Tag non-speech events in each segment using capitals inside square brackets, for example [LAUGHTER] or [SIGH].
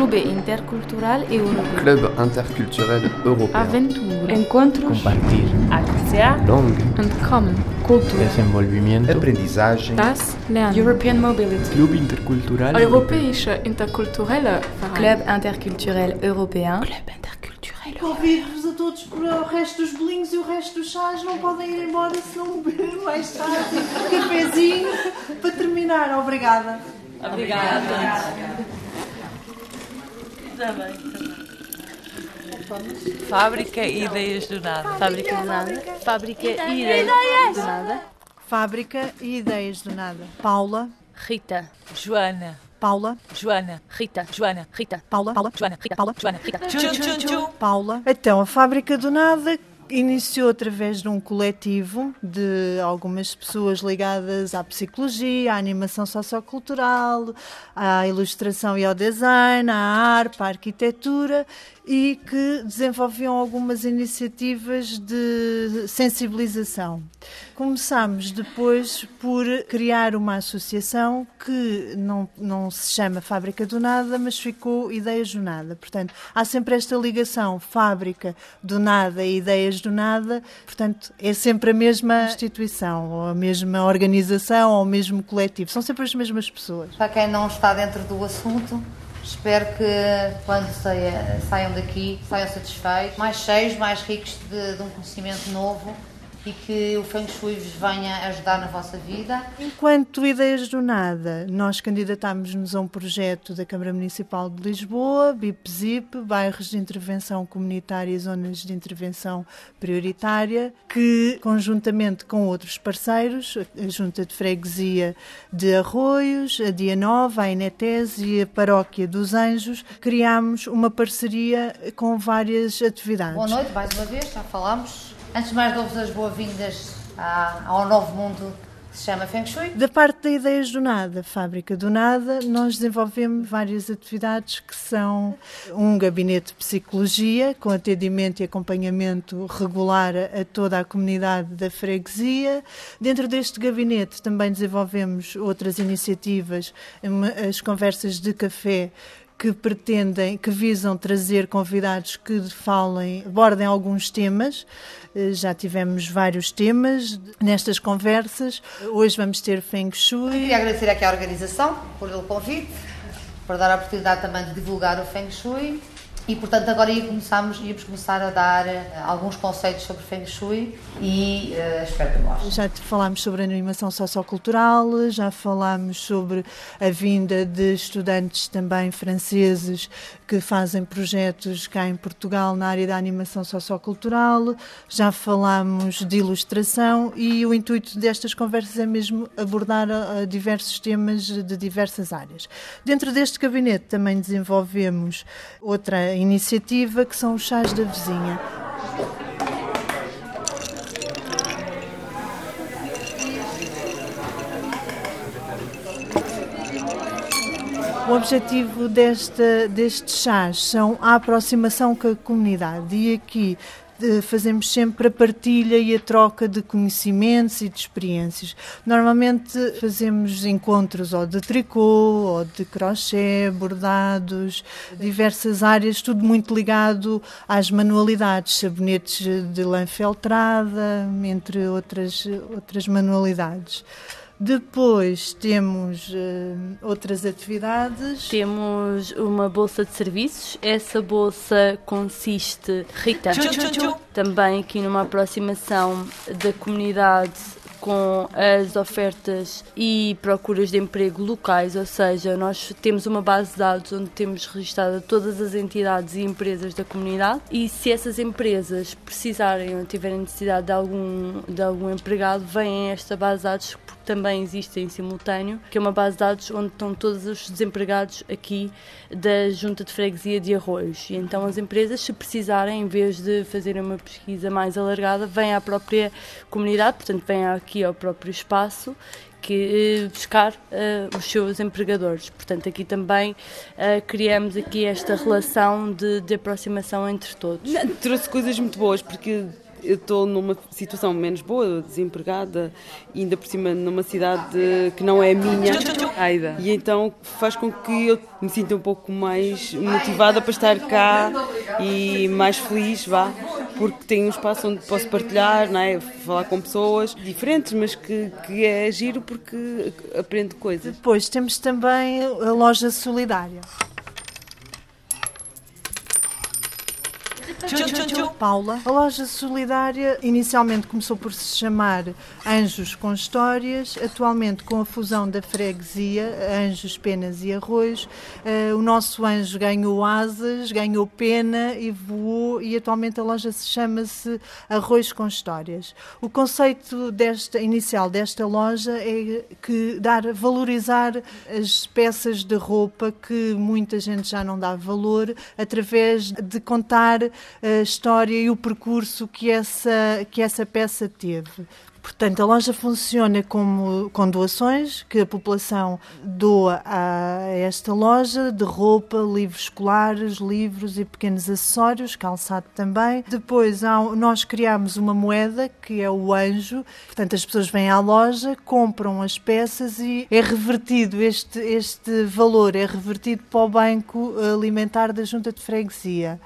Clube Intercultural Europeu. Club interculturel européen. Aventura. Encontros. Compartir. Acția. Langue. Entkommen. Cultura. Desenvolvimento. Aprendizagem. Das Lernen. European Mobility. Clube Intercultural Europäische interkulturelle Verein. Club interculturel européen. Club interculturel. Convido-vos a todos para o resto dos bolinhos e o resto dos chás. Não podem ir embora se não beber mais tarde. Um cafezinho para terminar. Obrigada. Obrigada. Está bem. Fábrica e ideias do nada. Fábrica do nada. Fábrica e ideias do nada. Fábrica e ideias do nada. Paula. Rita. Joana. Paula. Joana. Rita. Joana. Rita. Paula. Paula. Joana. Rita. Paula. Joana. Rita. Tchum, tchum, tchum. Paula. Então, a Fábrica do Nada iniciou através de um coletivo de algumas pessoas ligadas à psicologia, à animação sociocultural, à ilustração e ao design, à arte, à arquitetura e que desenvolviam algumas iniciativas de sensibilização. Começámos depois por criar uma associação que não, não se chama Fábrica do Nada, mas ficou Ideias do Nada. Portanto, há sempre esta ligação Fábrica do Nada e Ideias do Nada, portanto, é sempre a mesma instituição, ou a mesma organização, ou o mesmo coletivo. São sempre as mesmas pessoas. Para quem não está dentro do assunto, espero que quando saia- saiam daqui saiam satisfeitos, mais cheios, mais ricos de, de um conhecimento novo e que o Feng Shui vos venha ajudar na vossa vida. Enquanto Ideias do Nada, nós candidatámos-nos a um projeto da Câmara Municipal de Lisboa, BIP-ZIP, bairros de intervenção comunitária e zonas de intervenção prioritária, que, conjuntamente com outros parceiros, a Junta de Freguesia de Arroios, a Dia Nova, a Inetes e a Paróquia dos Anjos, criámos uma parceria com várias atividades. Boa noite, mais uma vez, já falámos. Antes de mais, dou-vos as boas-vindas ao novo mundo que se chama Feng Shui. Da parte da Ideias do Nada, Fábrica do Nada, nós desenvolvemos várias atividades que são um gabinete de psicologia, com atendimento e acompanhamento regular a toda a comunidade da freguesia. Dentro deste gabinete também desenvolvemos outras iniciativas, as conversas de café, que pretendem, que visam trazer convidados que falem, abordem alguns temas. Eh, Já tivemos vários temas nestas conversas. Hoje vamos ter Feng Shui. Queria agradecer aqui à organização por o convite, por dar a oportunidade também de divulgar o Feng Shui. E, portanto, agora ia íamos começar a dar eh, alguns conceitos sobre Feng Shui e eh, espero que gostem. Já falámos sobre animação sociocultural, já falámos sobre a vinda de estudantes também franceses que fazem projetos cá em Portugal na área da animação sociocultural, já falámos de ilustração e o intuito destas conversas é mesmo abordar ah, diversos temas de diversas áreas. Dentro deste gabinete também desenvolvemos outra iniciativa que são os chás da vizinha. O objetivo desta, destes chás são a aproximação com a comunidade e aqui fazemos sempre a partilha e a troca de conhecimentos e de experiências. Normalmente fazemos encontros ou de tricô, ou de crochê, bordados, diversas áreas, tudo muito ligado às manualidades, sabonetes de lã feltrada, entre outras, outras manualidades. Depois temos eh, outras atividades. Temos uma bolsa de serviços. Essa bolsa consiste, Rita, Tchum, tchum, tchum. também aqui numa aproximação da comunidade com as ofertas e procuras de emprego locais, ou seja, nós temos uma base de dados onde temos registada todas as entidades e empresas da comunidade e se essas empresas precisarem ou tiverem necessidade de algum, de algum empregado, vêm a esta base de dados porque também existe em simultâneo, que é uma base de dados onde estão todos os desempregados aqui da Junta de Freguesia de Arroios. E então as empresas, se precisarem, em vez de fazerem uma pesquisa mais alargada, vêm à própria comunidade, portanto, vêm aqui ao próprio espaço que eh, buscar eh, os seus empregadores. Portanto, aqui também eh, criamos aqui esta relação de, de aproximação entre todos. Não, trouxe coisas muito boas, porque eu estou numa situação menos boa, desempregada, e ainda por cima numa cidade que não é minha, Aida. E então faz com que eu me sinta um pouco mais motivada para estar cá e mais feliz, vá, porque tenho um espaço onde posso partilhar, não é? falar com pessoas diferentes, mas que, que é giro porque aprendo coisas. Depois temos também a loja solidária. Paula. A loja solidária inicialmente começou por se chamar Anjos com Histórias, atualmente com a fusão da freguesia, Anjos, Penas e Arroz, uh, o nosso anjo ganhou asas, ganhou pena e voou e atualmente a loja se chama-se Arroz com Histórias. O conceito desta inicial desta loja é que dar valorizar as peças de roupa que muita gente já não dá valor através de contar a história e o percurso que essa, que essa peça teve. Portanto, a loja funciona como, com doações que a população doa a esta loja de roupa, livros escolares, livros e pequenos acessórios, calçado também. Depois há, nós criamos uma moeda que é o anjo. Portanto, as pessoas vêm à loja, compram as peças e é revertido este, este valor, é revertido para o banco alimentar da junta de freguesia.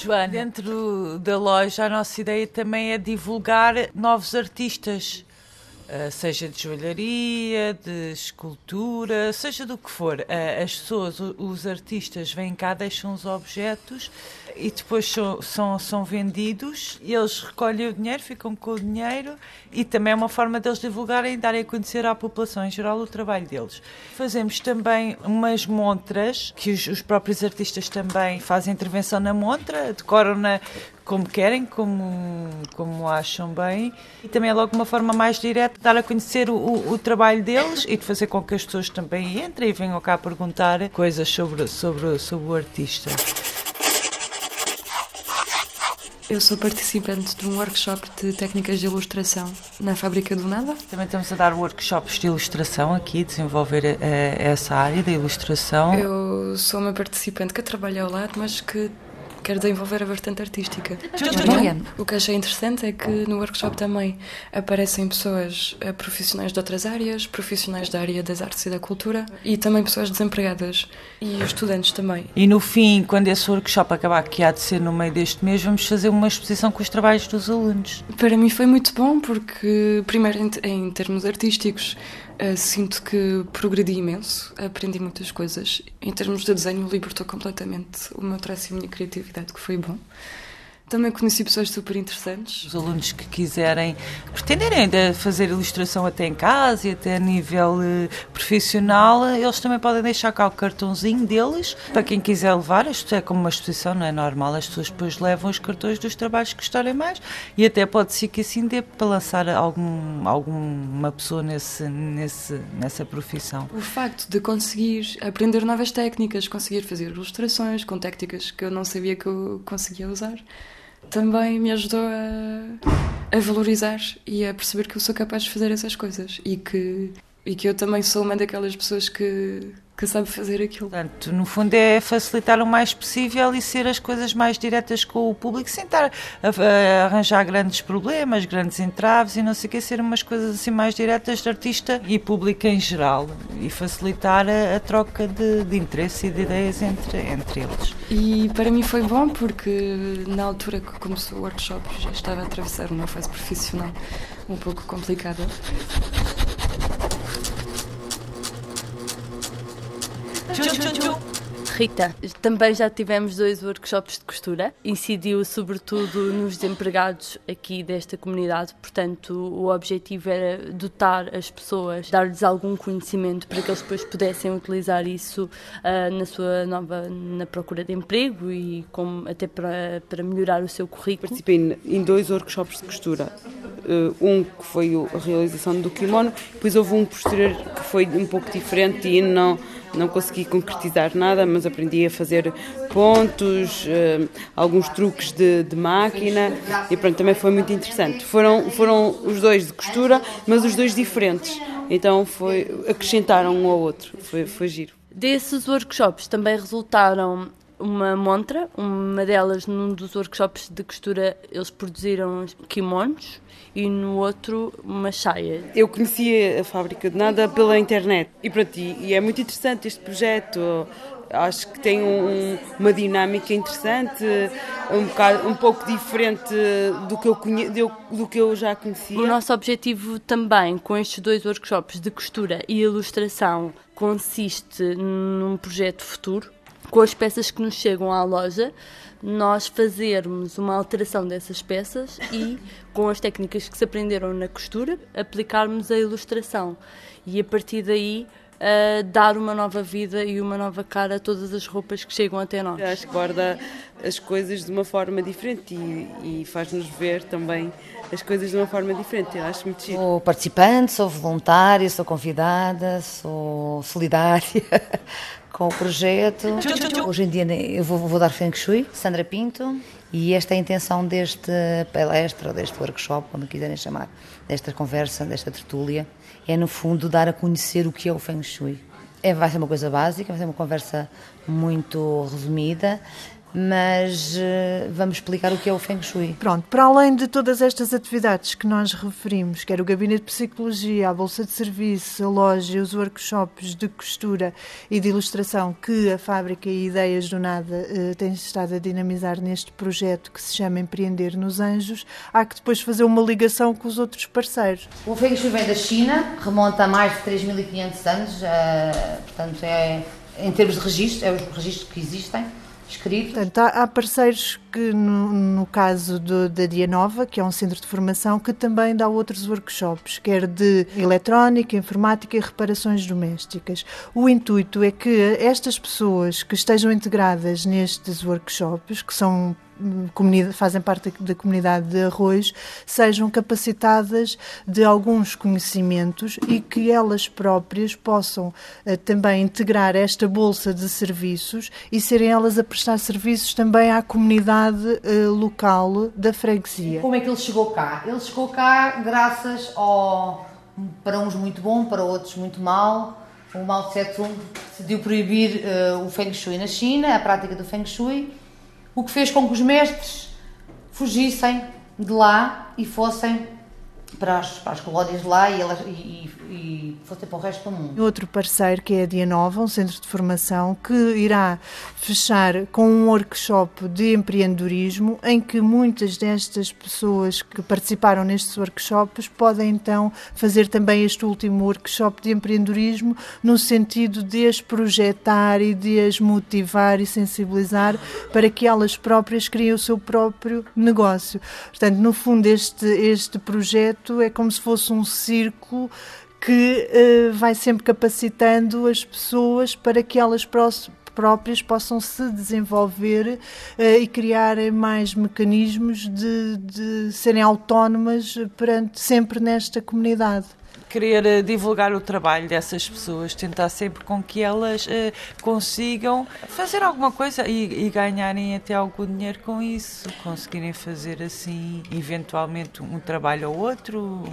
Joana, dentro da loja a nossa ideia também é divulgar novos artistas, uh, seja de joalharia, de escultura, seja do que for. Uh, as pessoas, os artistas vêm cá, deixam os objetos e depois são, são, são vendidos, eles recolhem o dinheiro, ficam com o dinheiro e também é uma forma deles divulgarem e darem a conhecer à população em geral o trabalho deles. Fazemos também umas montras, que os, os próprios artistas também fazem intervenção na montra, decoram-na como querem, como, como acham bem, e também é logo uma forma mais direta de dar a conhecer o, o, o, trabalho deles e de fazer com que as pessoas também entrem e venham cá perguntar coisas sobre, sobre, sobre o artista. Eu sou participante de um workshop de técnicas de ilustração na Fábrica do Nada. Também estamos a dar workshops de ilustração aqui, desenvolver uh, essa área da ilustração. Eu sou uma participante que trabalha ao lado, mas que quer desenvolver a vertente artística. O que achei interessante é que no workshop também aparecem pessoas eh, profissionais de outras áreas, profissionais da área das artes e da cultura e também pessoas desempregadas e estudantes também. E no fim, quando esse workshop acabar, que há de ser no meio deste mês, vamos fazer uma exposição com os trabalhos dos alunos. Para mim foi muito bom porque, primeiro, em termos artísticos, sinto que progredi imenso, aprendi muitas coisas. Em termos de desenho, libertou completamente o meu traço e a minha criatividade, que foi bom. Também conheci pessoas super interessantes. Os alunos que quiserem, pretenderem ainda fazer ilustração até em casa e até a nível uh, profissional, eles também podem deixar cá o cartãozinho deles para quem quiser levar. Isto é como uma exposição, não é normal. As pessoas depois levam os cartões dos trabalhos que gostarem mais e até pode ser que assim dê para lançar algum, alguma pessoa nesse, nesse, nessa profissão. O facto de conseguir aprender novas técnicas, conseguir fazer ilustrações com técnicas que eu não sabia que eu conseguia usar também me ajudou a, a valorizar e a perceber que eu sou capaz de fazer essas coisas e que, e que eu também sou uma daquelas pessoas que que sabe fazer aquilo. Portanto, no fundo é facilitar o mais possível e ser as coisas mais diretas com o público, sem estar a, a arranjar grandes problemas, grandes entraves e não sei o que, ser umas coisas assim mais diretas de artista e público em geral e facilitar a, a troca de, de, interesse e de ideias entre, entre eles. E para mim foi bom porque na altura que começou o workshop já estava a atravessar uma fase profissional um pouco complicada. Rita, também já tivemos dois workshops de costura. Incidiu sobretudo nos desempregados aqui desta comunidade, portanto, o objetivo era dotar as pessoas, dar-lhes algum conhecimento para que eles depois pudessem utilizar isso uh, na sua nova na procura de emprego e como, até para, para melhorar o seu currículo. Participei em dois workshops de costura. Uh, um que foi a realização do kimono, depois houve um posterior que foi um pouco diferente e não não consegui concretizar nada, mas aprendi a fazer pontos, uh, alguns truques de, de, máquina e pronto, também foi muito interessante. Foram, foram os dois de costura, mas os dois diferentes. Então foi, acrescentaram um ao outro, foi, foi giro. Desses workshops também resultaram uma montra, uma delas num dos workshops de costura eles produziram kimonos e no outro uma saia. Eu conhecia a fábrica de nada pela internet e para ti e é muito interessante este projeto. Acho que tem um, uma dinâmica interessante, um, bocado, um pouco diferente do que, eu conhe, do que eu já conhecia. O nosso objetivo também com estes dois workshops de costura e ilustração consiste num projeto futuro com as peças que nos chegam à loja, nós fazermos uma alteração dessas peças e, com as técnicas que se aprenderam na costura, aplicarmos a ilustração. E a partir daí, uh, dar uma nova vida e uma nova cara a todas as roupas que chegam até nós. Acho que guarda as coisas de uma forma diferente e, e faz-nos ver também as coisas de uma forma diferente. Eu acho muito chique. Sou participante, sou voluntária, sou convidada, sou solidária. Com o projeto. Hoje em dia eu vou, vou dar Feng Shui, Sandra Pinto, e esta é a intenção deste palestra, deste workshop, como quiserem chamar, desta conversa, desta tertúlia, é no fundo dar a conhecer o que é o Feng Shui. É, vai ser uma coisa básica, vai ser uma conversa muito resumida, mas uh, vamos explicar o que é o Feng Shui. Pronto, para além de todas estas atividades que nós referimos, quer o Gabinete de Psicologia, a Bolsa de Serviço, a loja, os workshops de costura e de ilustração que a Fábrica e Ideias do Nada uh, tem estado a dinamizar neste projeto que se chama Empreender nos Anjos, há que depois fazer uma ligação com os outros parceiros. O Feng Shui vem da China, remonta a mais de 3.500 anos, uh, portanto é, em termos de registro, é os registros que existem escrito. Portanto, há parceiros que, no, no caso do, da Dia Nova, que é um centro de formação, que também dá outros workshops, quer de eletrónica, informática e reparações domésticas. O intuito é que estas pessoas que estejam integradas nestes workshops, que são fazem parte da comunidade de arroz sejam capacitadas de alguns conhecimentos e que elas próprias possam uh, também integrar esta bolsa de serviços e serem elas a prestar serviços também à comunidade uh, local da freguesia. Como é que ele chegou cá? Ele chegou cá graças ao para uns muito bom, para outros muito mal. O Mao Tse Tung decidiu proibir uh, o Feng Shui na China, a prática do Feng Shui o que fez com que os mestres fugissem de lá e fossem para as, para as colónias de lá e, elas, e, e fossem para o resto do mundo. Outro parceiro que é a Dia Nova, um centro de formação que irá fechar com um workshop de empreendedorismo em que muitas destas pessoas que participaram nestes workshops podem então fazer também este último workshop de empreendedorismo no sentido de as projetar e de as motivar e sensibilizar para que elas próprias criem o seu próprio negócio. Portanto, no fundo, este, este projeto é como se fosse um círculo que uh, vai sempre capacitando as pessoas para que elas próprias possam se desenvolver uh, e criar mais mecanismos de, de serem autónomas perante, sempre nesta comunidade querer eh, divulgar o trabalho dessas pessoas, tentar sempre com que elas uh, consigam fazer alguma coisa e, e, ganharem até algum dinheiro com isso, conseguirem fazer assim, eventualmente um trabalho ou outro,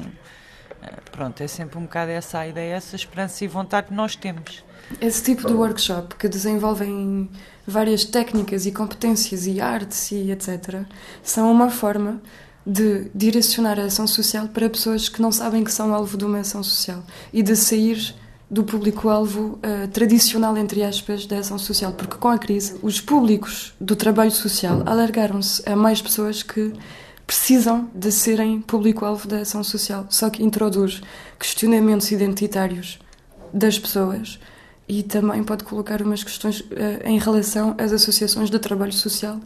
Pronto, é sempre um bocado essa a ideia, essa esperança e vontade que nós temos. Esse tipo de workshop que desenvolvem várias técnicas e competências e artes e etc. são uma forma de direcionar a ação social para pessoas que não sabem que são alvo de uma ação social e de sair do público-alvo uh, tradicional, entre aspas, da ação social. Porque com a crise, os públicos do trabalho social alargaram-se a mais pessoas que precisam de serem público-alvo da ação social, só que introduz questionamentos identitários das pessoas e também pode colocar umas questões uh, em relação às associações de trabalho social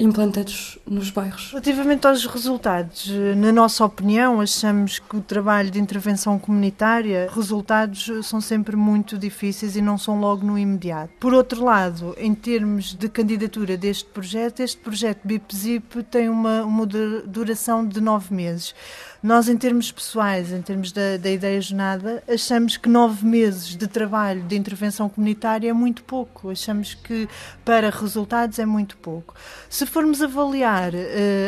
implantados nos bairros. Relativamente aos resultados, eh, na nossa opinião, achamos que o trabalho de intervenção comunitária, resultados são sempre muito difíceis e não são logo no imediato. Por outro lado, em termos de candidatura deste projeto, este projeto BIP-ZIP tem uma, uma duração de nove meses. Nós, em termos pessoais, em termos da, da ideia jornada, achamos que nove meses de trabalho de intervenção comunitária é muito pouco. Achamos que para resultados é muito pouco. Se formos avaliar uh,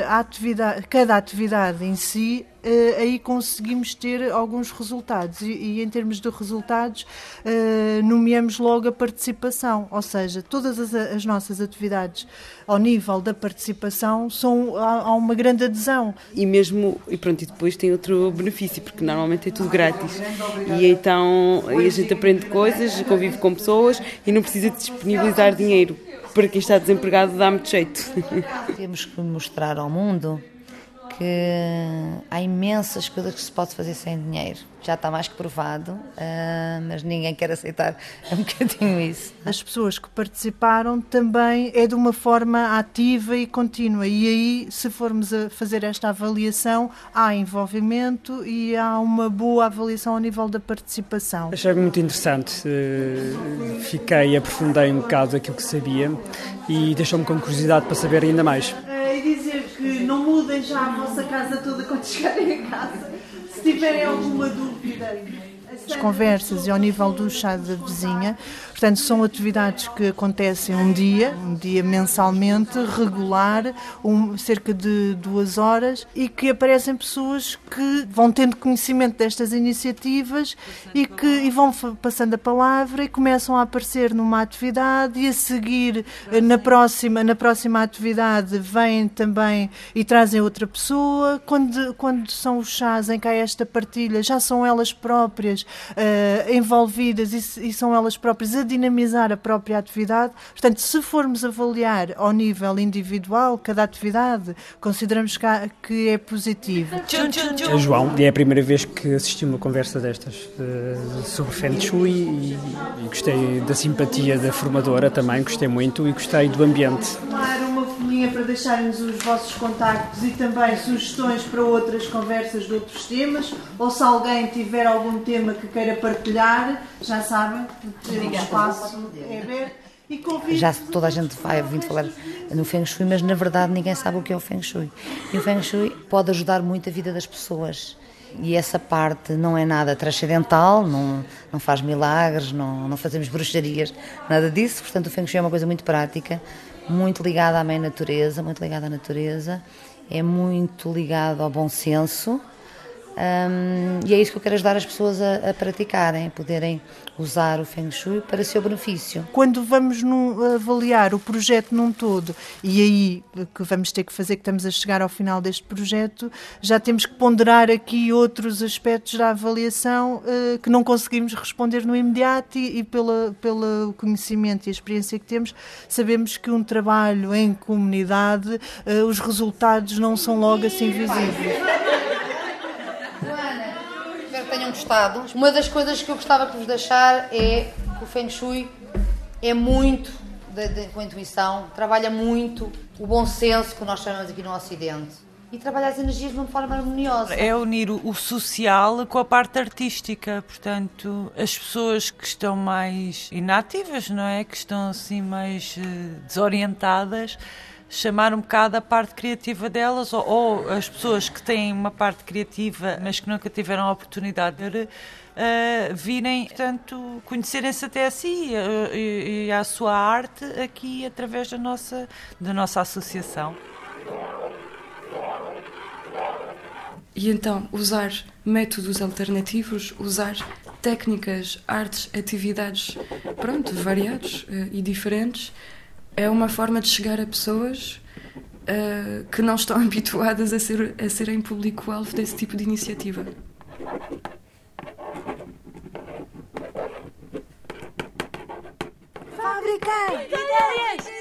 atividade, cada atividade em si, uh, aí conseguimos ter alguns resultados. E, e em termos de resultados, uh, nomeamos logo a participação, ou seja, todas as, as nossas atividades ao nível da participação são, há, há, uma grande adesão. E mesmo, e pronto, e depois tem outro benefício, porque normalmente é tudo grátis. E então a gente aprende coisas, convive com pessoas e não precisa disponibilizar dinheiro. Para quem está desempregado dá muito jeito. Temos que mostrar ao mundo que há imensas coisas que se pode fazer sem dinheiro. Já está mais que provado, uh, mas ninguém quer aceitar [LAUGHS] um bocadinho isso. As pessoas que participaram também é de uma forma ativa e contínua. E aí, se formos a fazer esta avaliação, há envolvimento e há uma boa avaliação ao nível da participação. Achei muito interessante. Uh, fiquei, aprofundei um bocado aquilo que sabia e deixou-me com curiosidade para saber ainda mais já a vossa casa toda quando chegarem a casa. Se tiverem alguma dúvida, as conversas e ao nível do chá da vizinha. Portanto, são atividades que acontecem um dia, um dia mensalmente, regular, um, cerca de duas horas, e que aparecem pessoas que vão tendo conhecimento destas iniciativas e que e vão passando a palavra e começam a aparecer numa atividade e a seguir eh, na próxima, na próxima atividade vêm também e trazem outra pessoa. Quando, quando são os chás em que há esta partilha, já são elas próprias uh, envolvidas e, e, são elas próprias a dinamizar a própria atividade. Portanto, se formos avaliar ao nível individual cada atividade, consideramos que, é positivo. É João, é a primeira vez que assisti uma conversa destas uh, sobre Feng Shui e, e gostei da simpatia da formadora também, gostei muito e gostei do ambiente para deixarem-nos os vossos contactos e também sugestões para outras conversas de outros temas, ou se alguém tiver algum tema que queira partilhar, já sabem, o espaço é aberto. Já toda a gente vai vindo falar no Feng Shui, mas na verdade ninguém sabe o que é o Feng Shui. E o Feng Shui pode ajudar muito a vida das pessoas. E essa parte não é nada transcendental, não, não faz milagres, não, não fazemos bruxarias, nada disso. Portanto, o Feng Shui é uma coisa muito prática muito ligado à mãe natureza, muito ligado à natureza, é muito ligado ao bom senso um, e é isso que eu quero ajudar as pessoas a, a, praticarem, poderem usar o Feng Shui para seu benefício. Quando vamos avaliar o projeto num todo, e aí que vamos ter que fazer, que estamos a chegar ao final deste projeto, já temos que ponderar aqui outros aspectos da avaliação uh, que não conseguimos responder no imediato e, e pela, pelo conhecimento e experiência que temos, sabemos que um trabalho em comunidade, uh, os resultados não são logo assim visíveis gostado. Uma das coisas que eu gostava de vos deixar é que o Feng Shui é muito de, de, com a intuição, trabalha muito o bom senso que nós chamamos aqui no Ocidente e trabalha as energias de uma forma harmoniosa. É unir o social com a parte artística, portanto, as pessoas que estão mais inativas, não é? Que estão assim mais uh, desorientadas chamar um bocado a parte criativa delas ou, ou, as pessoas que têm uma parte criativa mas que nunca tiveram a oportunidade de uh, virem, portanto, conhecerem-se até a si uh, e, e a sua arte aqui através da nossa, da nossa associação. E então usar métodos alternativos, usar técnicas, artes, atividades, pronto, variados uh, e diferentes é uma forma de chegar a pessoas uh, que não estão [LAUGHS] habituadas a, ser, a serem público-alvo desse tipo de iniciativa. Fabriquem! Ideias!